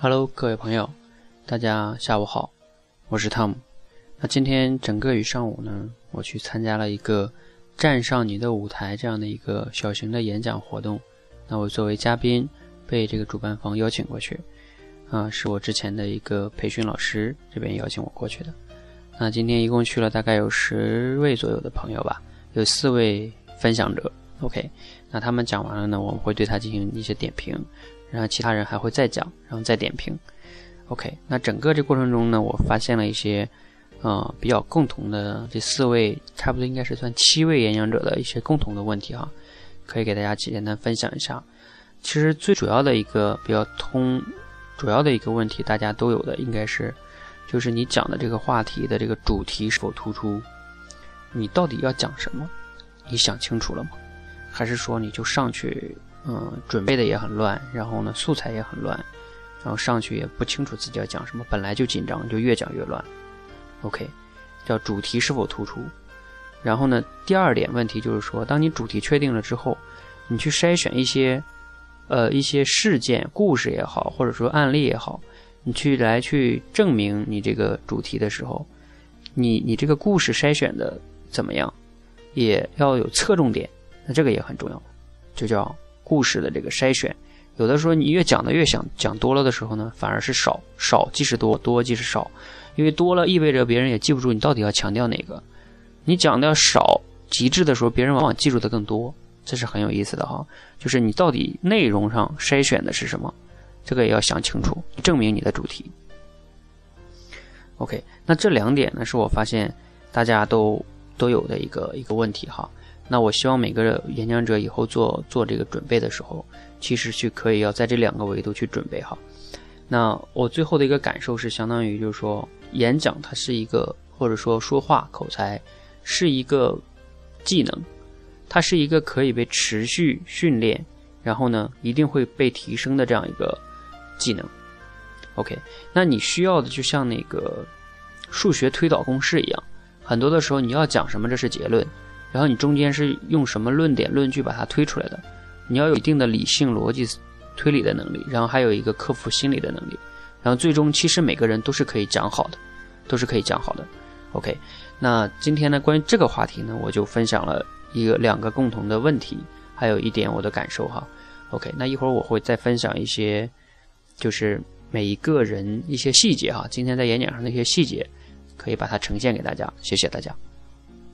Hello，各位朋友，大家下午好，我是汤姆。那今天整个一上午呢，我去参加了一个“站上你的舞台”这样的一个小型的演讲活动。那我作为嘉宾被这个主办方邀请过去，啊，是我之前的一个培训老师这边邀请我过去的。那今天一共去了大概有十位左右的朋友吧，有四位分享者。OK，那他们讲完了呢，我们会对他进行一些点评。然后其他人还会再讲，然后再点评。OK，那整个这过程中呢，我发现了一些，呃，比较共同的这四位，差不多应该是算七位演讲者的一些共同的问题哈，可以给大家简单分享一下。其实最主要的一个比较通，主要的一个问题，大家都有的应该是，就是你讲的这个话题的这个主题是否突出？你到底要讲什么？你想清楚了吗？还是说你就上去？嗯，准备的也很乱，然后呢，素材也很乱，然后上去也不清楚自己要讲什么，本来就紧张，就越讲越乱。OK，叫主题是否突出？然后呢，第二点问题就是说，当你主题确定了之后，你去筛选一些，呃，一些事件、故事也好，或者说案例也好，你去来去证明你这个主题的时候，你你这个故事筛选的怎么样？也要有侧重点，那这个也很重要，就叫。故事的这个筛选，有的时候你越讲的越想讲多了的时候呢，反而是少少即是多，多即是少，因为多了意味着别人也记不住你到底要强调哪个。你讲的少极致的时候，别人往往记住的更多，这是很有意思的哈。就是你到底内容上筛选的是什么，这个也要想清楚，证明你的主题。OK，那这两点呢，是我发现大家都都有的一个一个问题哈。那我希望每个演讲者以后做做这个准备的时候，其实去可以要在这两个维度去准备好。那我最后的一个感受是，相当于就是说，演讲它是一个，或者说说话口才是一个技能，它是一个可以被持续训练，然后呢一定会被提升的这样一个技能。OK，那你需要的就像那个数学推导公式一样，很多的时候你要讲什么，这是结论。然后你中间是用什么论点论据把它推出来的？你要有一定的理性逻辑推理的能力，然后还有一个克服心理的能力，然后最终其实每个人都是可以讲好的，都是可以讲好的。OK，那今天呢关于这个话题呢，我就分享了一个两个共同的问题，还有一点我的感受哈。OK，那一会儿我会再分享一些，就是每一个人一些细节哈，今天在演讲上的一些细节，可以把它呈现给大家。谢谢大家。